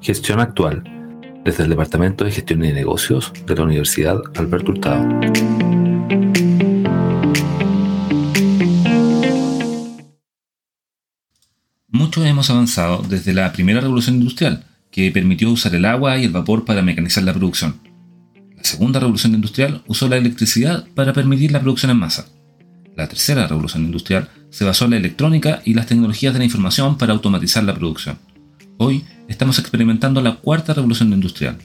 Gestión actual, desde el Departamento de Gestión y Negocios de la Universidad Alberto Hurtado. Mucho hemos avanzado desde la primera revolución industrial, que permitió usar el agua y el vapor para mecanizar la producción. La segunda revolución industrial usó la electricidad para permitir la producción en masa. La tercera revolución industrial se basó en la electrónica y las tecnologías de la información para automatizar la producción. Hoy estamos experimentando la cuarta revolución industrial.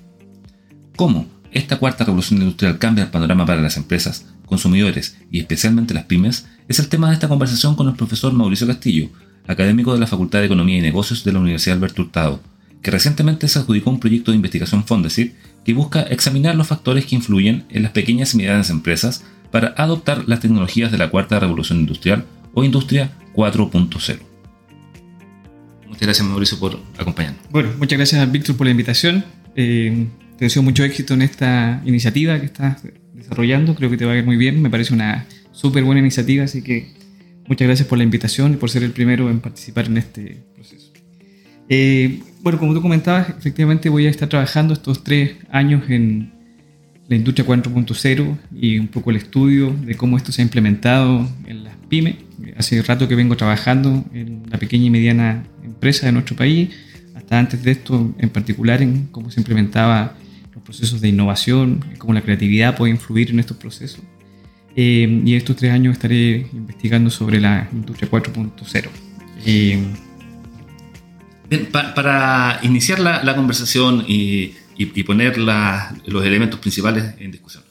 ¿Cómo esta cuarta revolución industrial cambia el panorama para las empresas, consumidores y especialmente las pymes? Es el tema de esta conversación con el profesor Mauricio Castillo, académico de la Facultad de Economía y Negocios de la Universidad Alberto Hurtado, que recientemente se adjudicó un proyecto de investigación Fondesit que busca examinar los factores que influyen en las pequeñas y medianas empresas para adoptar las tecnologías de la cuarta revolución industrial o industria 4.0. Muchas gracias Mauricio por acompañarnos. Bueno, muchas gracias a Víctor por la invitación. Eh, te deseo mucho éxito en esta iniciativa que estás desarrollando. Creo que te va a ir muy bien. Me parece una súper buena iniciativa, así que muchas gracias por la invitación y por ser el primero en participar en este proceso. Eh, bueno, como tú comentabas, efectivamente voy a estar trabajando estos tres años en la industria 4.0 y un poco el estudio de cómo esto se ha implementado en las pymes. Hace rato que vengo trabajando en la pequeña y mediana empresa de nuestro país, hasta antes de esto en particular en cómo se implementaba los procesos de innovación, cómo la creatividad puede influir en estos procesos. Eh, y estos tres años estaré investigando sobre la industria 4.0. Eh, para iniciar la, conversación y, poner los elementos principales en discusión,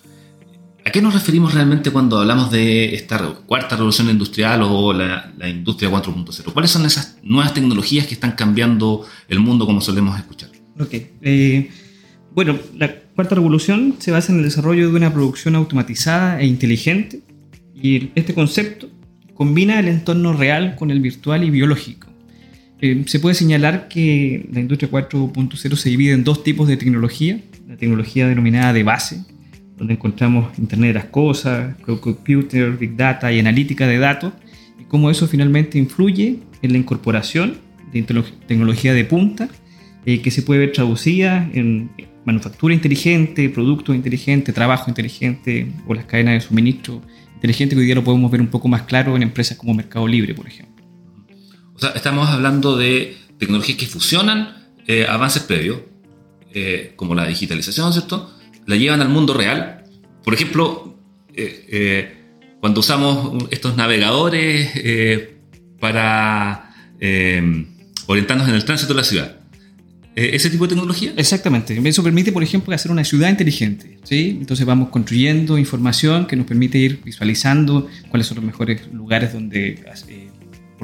¿A qué nos referimos realmente cuando hablamos de esta cuarta revolución industrial o la, industria 4.0? ¿Cuáles son esas nuevas tecnologías que están cambiando el mundo como solemos escuchar? Ok. Eh, bueno, la cuarta revolución se basa en el desarrollo de una producción automatizada e inteligente y este concepto combina el entorno real con el virtual y biológico. Se puede señalar que la industria 4.0 se divide en dos tipos de tecnología, la tecnología denominada de base, donde encontramos Internet de las Cosas, Computer, Big Data y analítica de datos, y cómo eso finalmente influye en la incorporación de tecnología de punta eh, que se puede ver traducida en manufactura inteligente, producto inteligente, trabajo inteligente o las cadenas de suministro inteligente que hoy día lo podemos ver un poco más claro en empresas como Mercado Libre, por ejemplo. O sea, estamos hablando de tecnologías que fusionan eh, avances previos, eh, como la digitalización, ¿cierto? la llevan al mundo real. Por ejemplo, eh, eh, cuando usamos estos navegadores eh, para orientarnos en el tránsito de la ciudad. ¿Ese tipo de tecnología? Exactamente. Eso permite, por ejemplo, hacer una ciudad inteligente. ¿sí? Entonces vamos construyendo información que nos permite ir visualizando cuáles son los mejores lugares donde,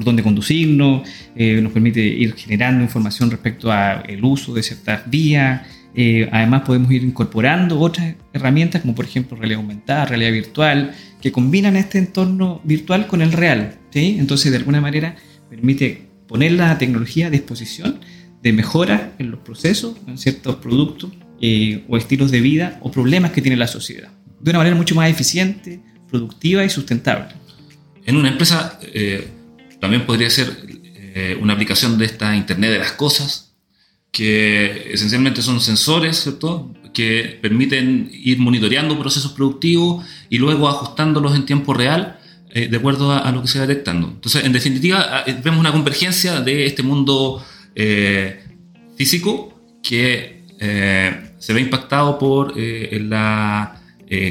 por donde conducirnos, nos permite ir generando información respecto al uso de ciertas vías, eh, además podemos ir incorporando otras herramientas como por ejemplo realidad aumentada, realidad virtual, que combinan este entorno virtual con el real. ¿sí? Entonces de alguna manera permite poner la tecnología a disposición de mejoras en los procesos, en ciertos productos eh, o estilos de vida o problemas que tiene la sociedad. De una manera mucho más eficiente, productiva y sustentable. En una empresa eh, también podría ser una aplicación de esta Internet de las Cosas, que esencialmente son sensores, ¿cierto? que permiten ir monitoreando procesos productivos y luego ajustándolos en tiempo real eh, de acuerdo a, lo que se va detectando. Entonces, en definitiva, eh, vemos una convergencia de este mundo eh, físico que se ve impactado por la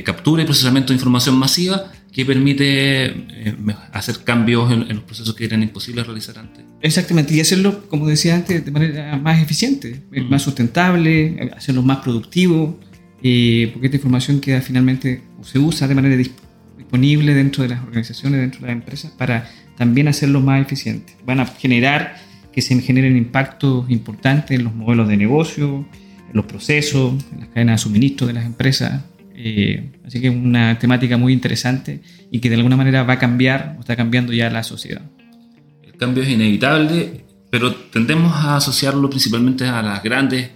captura y procesamiento de información masiva que permite eh, hacer cambios en, los procesos que eran imposibles realizar antes. Exactamente, y hacerlo, como decía antes, de manera más eficiente, eh, más sustentable, hacerlo más productivo, eh, porque esta información queda finalmente, o se usa de manera disponible dentro de las organizaciones, dentro de las empresas, para también hacerlo más eficiente. Van a generar que se generen impactos importantes en los modelos de negocio, en los procesos, en las cadenas de suministro de las empresas, eh, así que es una temática muy interesante y que de alguna manera va a cambiar o está cambiando ya la sociedad. El cambio es inevitable, pero tendemos a asociarlo principalmente a las grandes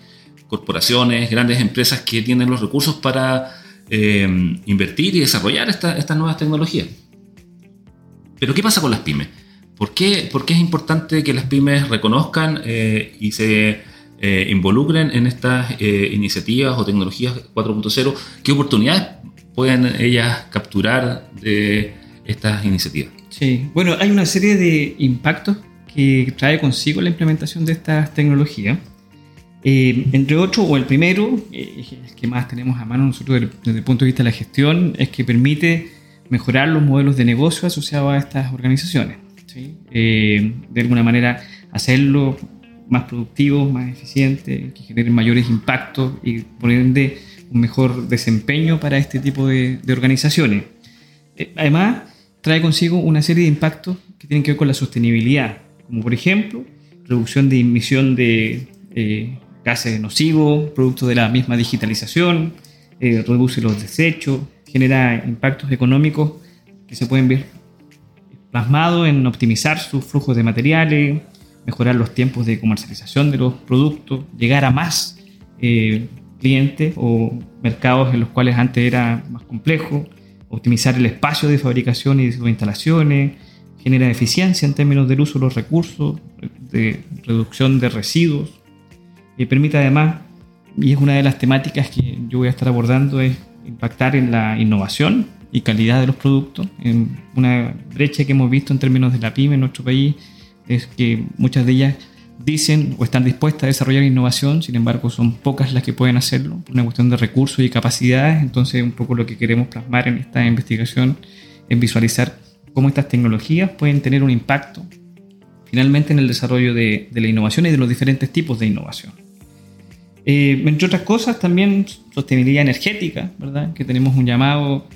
corporaciones, grandes empresas que tienen los recursos para eh, invertir y desarrollar estas nuevas tecnologías. Pero ¿qué pasa con las pymes? ¿por, qué, ¿por, qué, es importante que las pymes reconozcan eh, y se eh, involucren en estas iniciativas o tecnologías 4.0? ¿Qué oportunidades pueden ellas capturar de estas iniciativas? Sí, bueno, hay una serie de impactos que trae consigo la implementación de estas tecnologías. Eh, entre otros, o el primero, eh, el que más tenemos a mano nosotros desde, el punto de vista de la gestión, es que permite mejorar los modelos de negocio asociados a estas organizaciones. Eh, de alguna manera, hacerlo más productivo, más eficiente, que generen mayores impactos y por ende un mejor desempeño para este tipo de, de organizaciones. además, trae consigo una serie de impactos que tienen que ver con la sostenibilidad, como por ejemplo, reducción de emisión de gases nocivos, producto de la misma digitalización, eh, reduce los desechos, genera impactos económicos que se pueden ver plasmados en optimizar sus flujos de materiales, mejorar los tiempos de comercialización de los productos, llegar a más eh, clientes o mercados en los cuales antes era más complejo, optimizar el espacio de fabricación y de sus instalaciones, genera eficiencia en términos del uso de los recursos, de reducción de residuos, y permite además, y es una de las temáticas que yo voy a estar abordando, es impactar en la innovación y calidad de los productos. En una brecha que hemos visto en términos de la pyme en nuestro país es que muchas de ellas dicen o están dispuestas a desarrollar innovación, sin embargo son pocas las que pueden hacerlo por una cuestión de recursos y capacidades, entonces un poco lo que queremos plasmar en esta investigación es visualizar cómo estas tecnologías pueden tener un impacto finalmente en el desarrollo de, la innovación y de los diferentes tipos de innovación. Eh, entre otras cosas, también sostenibilidad energética, ¿verdad? Que tenemos un llamado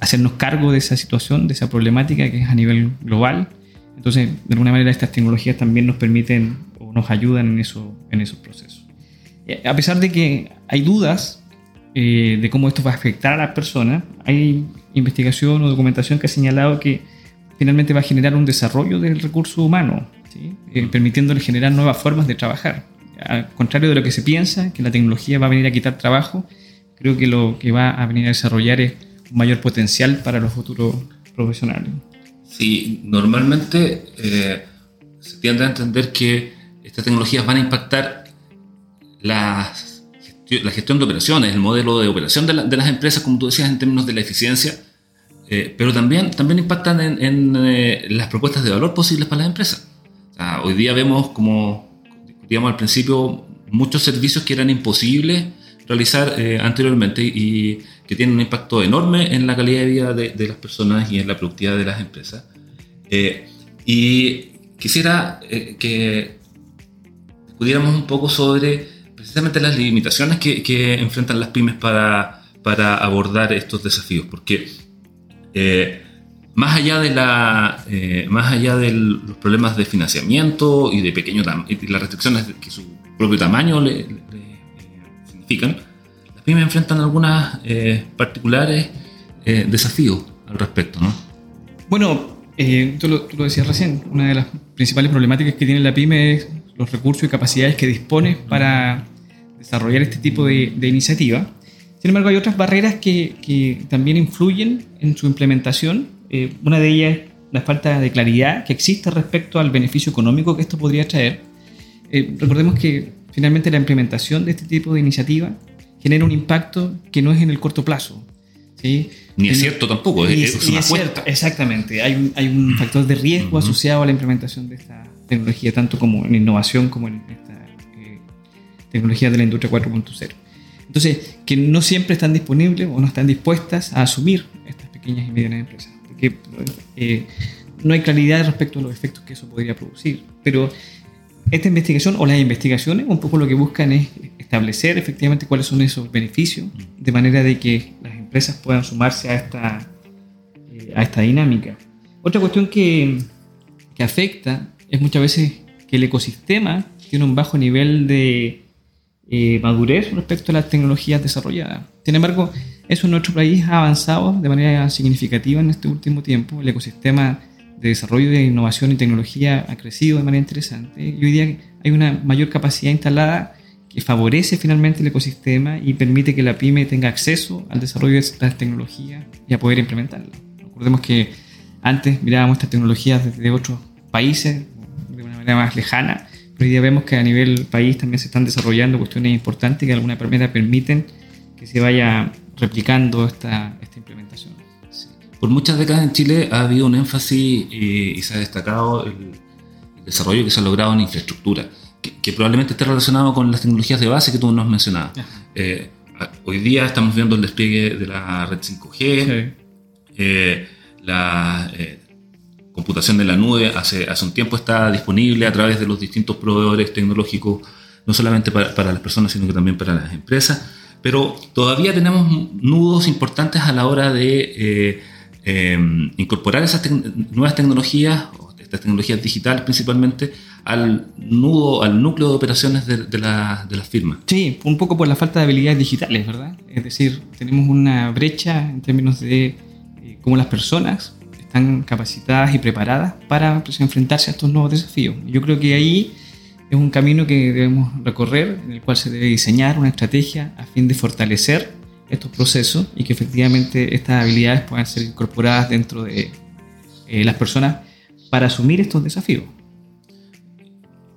a hacernos cargo de esa situación, de esa problemática que es a nivel global. Entonces, de alguna manera, estas tecnologías también nos permiten o nos ayudan en, eso, en esos procesos. Eh, a pesar de que hay dudas eh, de cómo esto va a afectar a las personas, hay investigación o documentación que ha señalado que finalmente va a generar un desarrollo del recurso humano, ¿sí? permitiéndole generar nuevas formas de trabajar al contrario de lo que se piensa, que la tecnología va a venir a quitar trabajo, creo que lo que va a venir a desarrollar es un mayor potencial para los futuros profesionales. Sí, normalmente eh, se tiende a entender que estas tecnologías van a impactar la, la gestión de operaciones, el modelo de operación de, las empresas, como tú decías, en términos de la eficiencia, eh, pero también, también impactan en, eh, las propuestas de valor posibles para las empresas. hoy día vemos como digamos, al principio muchos servicios que eran imposibles realizar eh, anteriormente y que tienen un impacto enorme en la calidad de vida de, las personas y en la productividad de las empresas. Eh, y quisiera eh, que pudiéramos un poco sobre precisamente las limitaciones que, que enfrentan las pymes para, para, abordar estos desafíos, porque más allá de la eh, más allá de los problemas de financiamiento y de pequeño y las restricciones que su propio tamaño le, eh, significan las pymes enfrentan algunos eh, particulares desafíos al respecto ¿no? bueno tú lo, tú, lo, decías recién una de las principales problemáticas que tiene la pyme es los recursos y capacidades que dispone para desarrollar este tipo de, de iniciativa sin embargo hay otras barreras que, que también influyen en su implementación eh, una de ellas es la falta de claridad que existe respecto al beneficio económico que esto podría traer. Eh, recordemos que finalmente la implementación de este tipo de iniciativa genera un impacto que no es en el corto plazo. ¿sí? Ni es cierto tampoco, es, una exactamente, hay un, hay un, factor de riesgo asociado a la implementación de esta tecnología, tanto como en innovación como en esta eh, tecnología de la industria 4.0. Entonces, que no siempre están disponibles o no están dispuestas a asumir estas pequeñas y medianas empresas que eh, no hay claridad respecto a los efectos que eso podría producir. Pero esta investigación o las investigaciones un poco lo que buscan es establecer efectivamente cuáles son esos beneficios, de manera de que las empresas puedan sumarse a esta, eh, a esta dinámica. Otra cuestión que, que afecta es muchas veces que el ecosistema tiene un bajo nivel de eh, madurez respecto a las tecnologías desarrolladas. Sin embargo, eso en nuestro país ha avanzado de manera significativa en este último tiempo. El ecosistema de desarrollo de innovación y tecnología ha crecido de manera interesante y hoy día hay una mayor capacidad instalada que favorece finalmente el ecosistema y permite que la pyme tenga acceso al desarrollo de estas tecnologías y a poder implementarlas. Recordemos que antes mirábamos estas tecnologías desde otros países de una manera más lejana, pero hoy día vemos que a nivel país también se están desarrollando cuestiones importantes que de alguna manera permiten que se vaya replicando esta, esta implementación. Por muchas décadas en Chile ha habido un énfasis eh, y se ha destacado el, desarrollo que se ha logrado en infraestructura, que, probablemente esté relacionado con las tecnologías de base que tú nos mencionabas. Eh, hoy día estamos viendo el despliegue de la red 5G, eh, la computación de la nube hace, hace un tiempo está disponible a través de los distintos proveedores tecnológicos, no solamente para, para las personas, sino que también para las empresas pero todavía tenemos nudos importantes a la hora de Em, incorporar esas nuevas tecnologías, estas tecnologías digitales principalmente, al nudo, al núcleo de operaciones de, las firmas. Sí, un poco por la falta de habilidades digitales, ¿verdad? Es decir, tenemos una brecha en términos de eh, cómo las personas están capacitadas y preparadas para pues, enfrentarse a estos nuevos desafíos. Yo creo que ahí es un camino que debemos recorrer, en el cual se debe diseñar una estrategia a fin de fortalecer estos procesos y que efectivamente estas habilidades puedan ser incorporadas dentro de eh, las personas para asumir estos desafíos.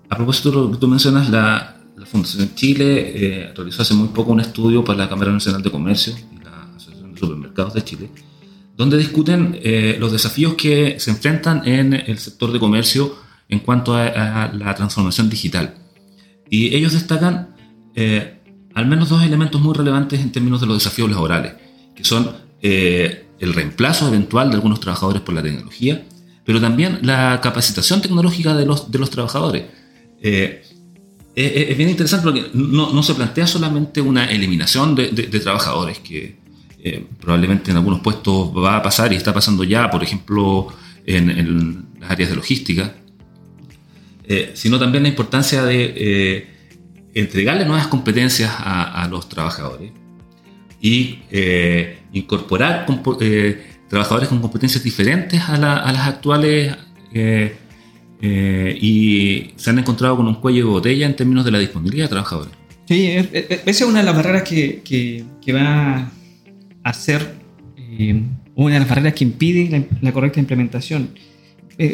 A propósito de lo que tú mencionas, la, Fundación Chile eh, realizó hace muy poco un estudio para la Cámara Nacional de Comercio y la Asociación de Supermercados de Chile, donde discuten eh, los desafíos que se enfrentan en el sector de comercio en cuanto a, la transformación digital. Y ellos destacan al menos dos elementos muy relevantes en términos de los desafíos laborales, que son eh, el reemplazo eventual de algunos trabajadores por la tecnología, pero también la capacitación tecnológica de los, de los trabajadores. Eh, es, bien interesante porque no, no, se plantea solamente una eliminación de, de, trabajadores, que eh, probablemente en algunos puestos va a pasar y está pasando ya, por ejemplo, en, en las áreas de logística, sino también la importancia de entregarle nuevas competencias a, los trabajadores y eh, incorporar eh, trabajadores con competencias diferentes a, las actuales eh, y se han encontrado con un cuello de botella en términos de la disponibilidad de trabajadores. Sí, esa es una de las barreras que, va a ser una de las barreras que impide la, correcta implementación.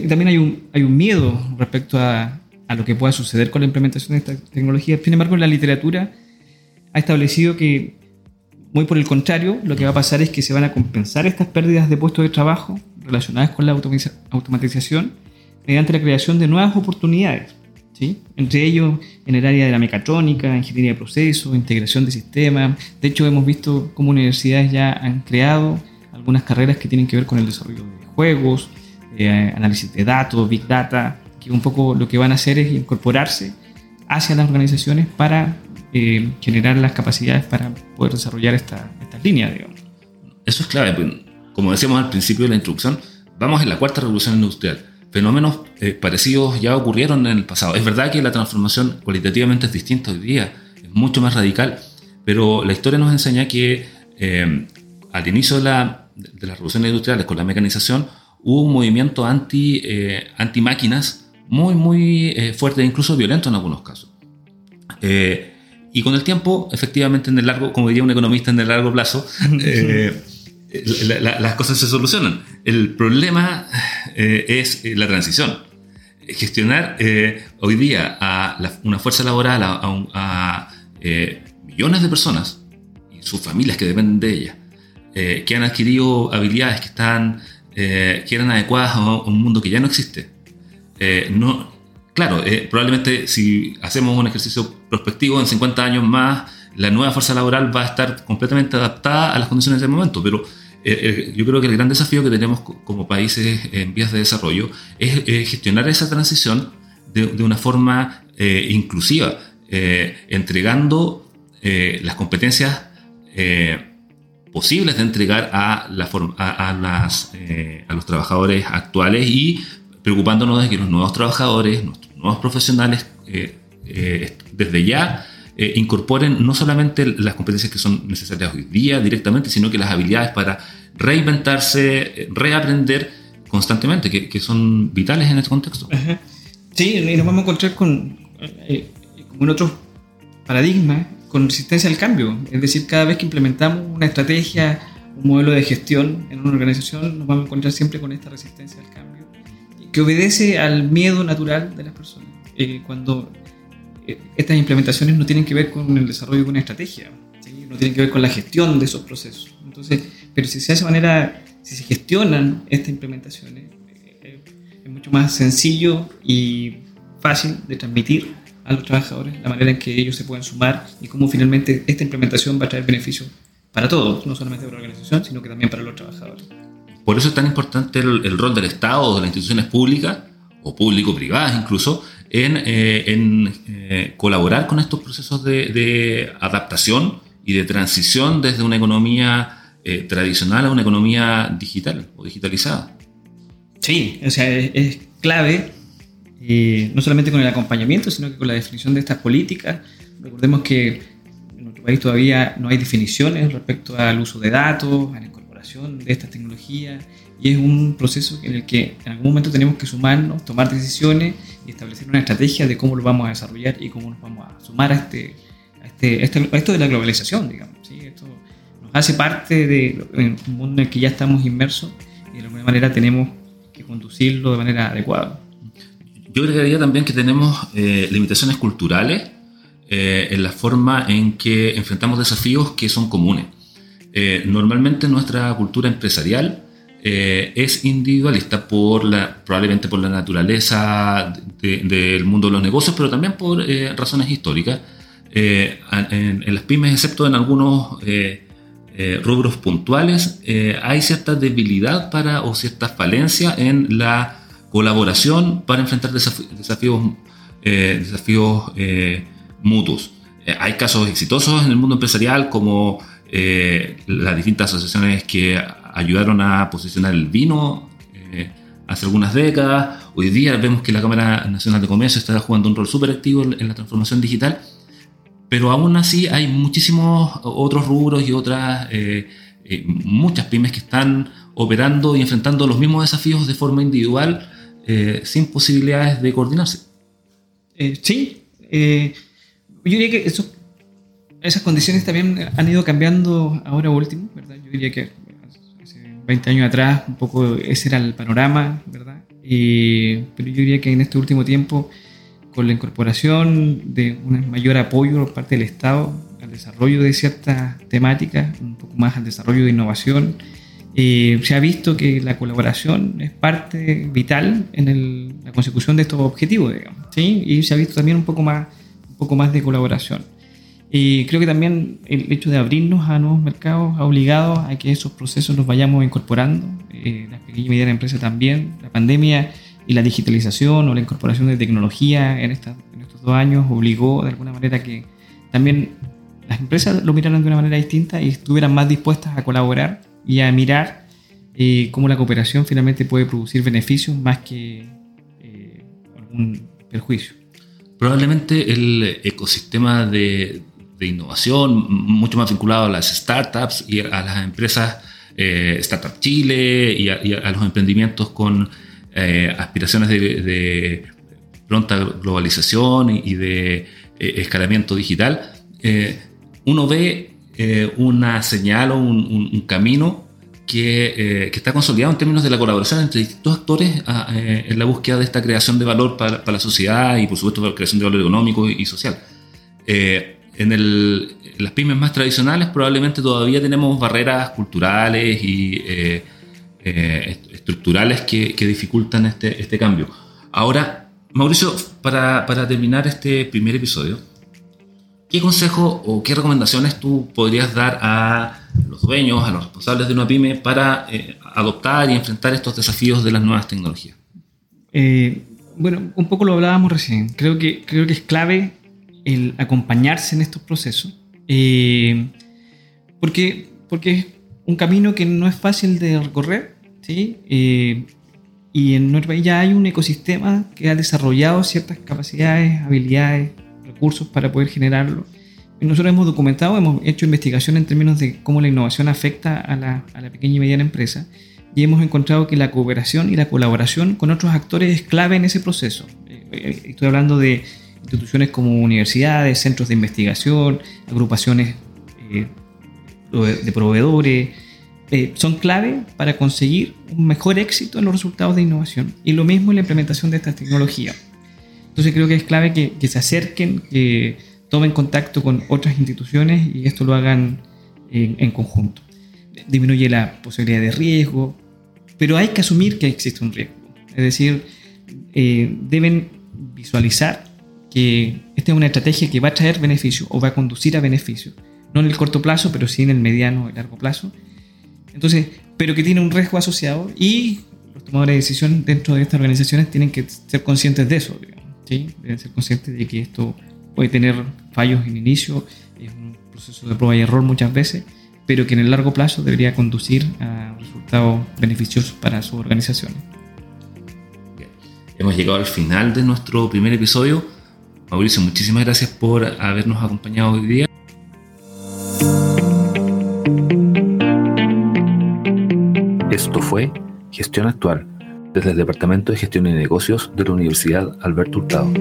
también hay un miedo respecto a, a lo que pueda suceder con la implementación de esta tecnología. Sin embargo, la literatura ha establecido que, muy por el contrario, lo que va a pasar es que se van a compensar estas pérdidas de puestos de trabajo relacionadas con la automatización mediante la creación de nuevas oportunidades. ¿sí? Entre ellos en el área de la mecatrónica, ingeniería de procesos, integración de sistemas. De hecho, hemos visto cómo universidades ya han creado algunas carreras que tienen que ver con el desarrollo de juegos, eh, análisis de datos, big data, un poco lo que van a hacer es incorporarse hacia las organizaciones para eh, generar las capacidades para poder desarrollar esta, esta línea, digamos. Eso es clave. Pues, como decíamos al principio de la introducción, vamos en la cuarta revolución industrial. Fenómenos eh, parecidos ya ocurrieron en el pasado. Es verdad que la transformación cualitativamente es distinta hoy día, es mucho más radical, pero la historia nos enseña que eh, al inicio de, la, de, las revoluciones industriales con la mecanización hubo un movimiento anti, anti máquinas muy, muy eh, fuerte, incluso violento en algunos casos. Eh, y con el tiempo, efectivamente, en el largo, como diría un economista, en el largo plazo, eh, las cosas se solucionan. El problema es la transición. Gestionar hoy día a una fuerza laboral, a, millones de personas y sus familias que dependen de ella, que han adquirido habilidades que, están, que eran adecuadas a un mundo que ya no existe eh, no, claro, eh, probablemente si hacemos un ejercicio prospectivo en 50 años más, la nueva fuerza laboral va a estar completamente adaptada a las condiciones del momento, pero eh, yo creo que el gran desafío que tenemos como países en vías de desarrollo es gestionar esa transición de, una forma inclusiva, entregando las competencias posibles de entregar a, la a, las, a los trabajadores actuales y preocupándonos de que los nuevos trabajadores, nuestros nuevos profesionales, eh, eh, desde ya eh, incorporen no solamente las competencias que son necesarias hoy día directamente, sino que las habilidades para reinventarse, reaprender constantemente, que, son vitales en este contexto. Sí, y nos vamos a encontrar con, como en otros paradigmas, con resistencia al cambio. Es decir, cada vez que implementamos una estrategia, un modelo de gestión en una organización, nos vamos a encontrar siempre con esta resistencia al cambio que obedece al miedo natural de las personas. Eh, cuando eh, estas implementaciones no tienen que ver con el desarrollo de una estrategia, no tienen que ver con la gestión de esos procesos. Entonces, pero si se hace de manera, si se gestionan estas implementaciones, eh, es mucho más sencillo y fácil de transmitir a los trabajadores la manera en que ellos se pueden sumar y cómo finalmente esta implementación va a traer beneficios para todos, no solamente para la organización, sino que también para los trabajadores. Por eso es tan importante el, rol del Estado o de las instituciones públicas, o público-privadas incluso, en, eh, en eh, colaborar con estos procesos de, de, adaptación y de transición desde una economía eh, tradicional a una economía digital o digitalizada. Sí, o sea, es, es clave, no solamente con el acompañamiento, sino que con la definición de estas políticas. Recordemos que en nuestro país todavía no hay definiciones respecto al uso de datos, a la de estas tecnologías y es un proceso en el que en algún momento tenemos que sumarnos, tomar decisiones y establecer una estrategia de cómo lo vamos a desarrollar y cómo nos vamos a sumar a, este, a, este, este esto de la globalización, digamos. ¿sí? Esto nos hace parte de un mundo en el que ya estamos inmersos y de alguna manera tenemos que conducirlo de manera adecuada. Yo agregaría también que tenemos eh, limitaciones culturales eh, en la forma en que enfrentamos desafíos que son comunes. Eh, normalmente nuestra cultura empresarial eh, es individualista por la, probablemente por la naturaleza del mundo de los negocios, pero también por eh, razones históricas. En, las pymes, excepto en algunos rubros puntuales, hay cierta debilidad para, o cierta falencia en la colaboración para enfrentar desafíos, desafíos mutuos. hay casos exitosos en el mundo empresarial como eh, las distintas asociaciones que ayudaron a posicionar el vino eh, hace algunas décadas. Hoy día vemos que la Cámara Nacional de Comercio está jugando un rol súper activo en la transformación digital, pero aún así hay muchísimos otros rubros y otras, eh, muchas pymes que están operando y enfrentando los mismos desafíos de forma individual sin posibilidades de coordinarse. sí, yo diría que eso esas condiciones también han ido cambiando ahora último, ¿verdad? Yo diría que hace 20 años atrás un poco ese era el panorama, ¿verdad? pero yo diría que en este último tiempo, con la incorporación de un mayor apoyo por parte del Estado al desarrollo de ciertas temáticas, un poco más al desarrollo de innovación, eh, se ha visto que la colaboración es parte vital en la consecución de estos objetivos, digamos, ¿sí? Y se ha visto también un poco más, un poco más de colaboración. Y creo que también el hecho de abrirnos a nuevos mercados ha obligado a que esos procesos los vayamos incorporando, eh, las pequeñas y medianas empresas también. La pandemia y la digitalización o la incorporación de tecnología en, estos dos años obligó de alguna manera que también las empresas lo miraran de una manera distinta y estuvieran más dispuestas a colaborar y a mirar eh, cómo la cooperación finalmente puede producir beneficios más que eh, algún perjuicio. Probablemente el ecosistema de, de innovación, mucho más vinculado a las startups y a las empresas eh, Startup Chile y a, los emprendimientos con eh, aspiraciones de, pronta globalización y, de eh, escalamiento digital, uno ve una señal o un, camino que, que, está consolidado en términos de la colaboración entre distintos actores en la búsqueda de esta creación de valor para, para, la sociedad y por supuesto para la creación de valor económico y, social. En, las pymes más tradicionales probablemente todavía tenemos barreras culturales y eh, eh, estructurales que, dificultan este, este, cambio. Ahora, Mauricio, para, terminar este primer episodio, ¿qué consejo o qué recomendaciones tú podrías dar a los dueños, a los responsables de una pyme para eh, adoptar y enfrentar estos desafíos de las nuevas tecnologías? bueno, un poco lo hablábamos recién. Creo que, creo que es clave el acompañarse en estos procesos, eh, porque, porque es un camino que no es fácil de recorrer, ¿sí? Eh, y en nuestro ya hay un ecosistema que ha desarrollado ciertas capacidades, habilidades, recursos para poder generarlo. Y nosotros hemos documentado, hemos hecho investigación en términos de cómo la innovación afecta a la, a la pequeña y mediana empresa y hemos encontrado que la cooperación y la colaboración con otros actores es clave en ese proceso. Eh, estoy hablando de instituciones como universidades, centros de investigación, agrupaciones eh, de proveedores, eh, son clave para conseguir un mejor éxito en los resultados de innovación. Y lo mismo en la implementación de estas tecnologías. Entonces creo que es clave que, se acerquen, que tomen contacto con otras instituciones y esto lo hagan en, conjunto. Disminuye la posibilidad de riesgo, pero hay que asumir que existe un riesgo. Es decir, eh, deben visualizar que esta es una estrategia que va a traer beneficio o va a conducir a beneficio. No en el corto plazo, pero sí en el mediano y largo plazo. Entonces, pero que tiene un riesgo asociado y los tomadores de decisión dentro de estas organizaciones tienen que ser conscientes de eso. ¿sí? Deben ser conscientes de que esto puede tener fallos en inicio, es un proceso de prueba y error muchas veces, pero que en el largo plazo debería conducir a resultados beneficiosos para sus organizaciones. Hemos llegado al final de nuestro primer episodio. Mauricio, muchísimas gracias por habernos acompañado hoy día. Esto fue Gestión Actual desde el Departamento de Gestión y Negocios de la Universidad Alberto Hurtado.